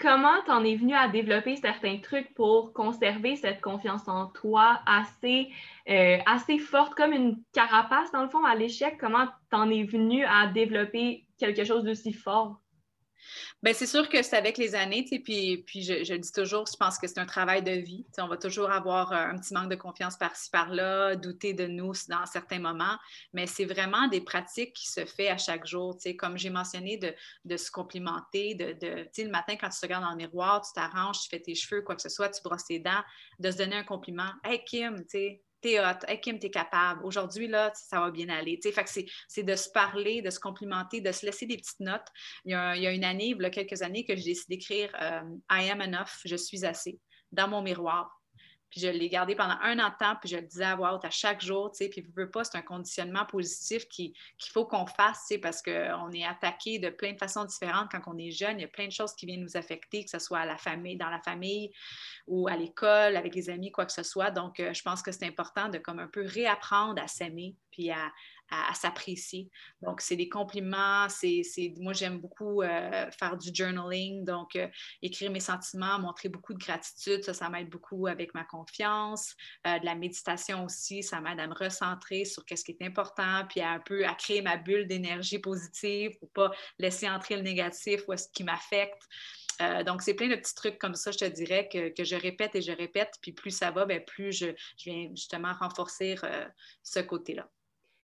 comment t'en es venu à développer certains trucs pour conserver cette confiance en toi assez, euh, assez forte, comme une carapace dans le fond à l'échec? Comment t'en es venu à développer quelque chose d'aussi fort? Bien, c'est sûr que c'est avec les années, puis, puis je, je, dis toujours, je pense que c'est un travail de vie. on va toujours avoir euh, un petit manque de confiance par-ci, par-là, douter de nous dans certains moments, mais c'est vraiment des pratiques qui se font à chaque jour. Comme j'ai mentionné, de, de, se complimenter, de, de le matin, quand tu te regardes dans le miroir, tu t'arranges, tu fais tes cheveux, quoi que ce soit, tu brosses tes dents, de se donner un compliment. Hey Kim, tu sais, t'es hot, hey Kim, t'es capable, aujourd'hui, là, ça va bien aller. C'est de se parler, de se complimenter, de se laisser des petites notes. Il y a, il y a une année, il y a quelques années, que j'ai décidé d'écrire euh, I am enough, je suis assez, dans mon miroir. Puis je l'ai gardé pendant un an temps, puis je le disais à voix à chaque jour, tu sais, puis veux pas, c'est un conditionnement positif qu'il faut qu'on fasse, tu sais, parce qu'on est attaqué de plein de façons différentes quand on est jeune. Il y a plein de choses qui viennent nous affecter, que ce soit à la famille, dans la famille ou à l'école, avec les amis, quoi que ce soit. Donc, euh, je pense que c'est important de comme un peu réapprendre à s'aimer, puis à, à, s'apprécier. Donc, c'est des compliments. C'est, moi, j'aime beaucoup euh, faire du journaling, donc euh, écrire mes sentiments, montrer beaucoup de gratitude. Ça, ça m'aide beaucoup avec ma confiance. Euh, de la méditation aussi, ça m'aide à me recentrer sur ce qui est important, puis à un peu à créer ma bulle d'énergie positive pour pas laisser entrer le négatif ou ce qui m'affecte. Donc, c'est plein de petits trucs comme ça, je te dirais, que, je répète et je répète. Puis plus ça va, bien, plus je, je viens justement renforcer ce côté-là.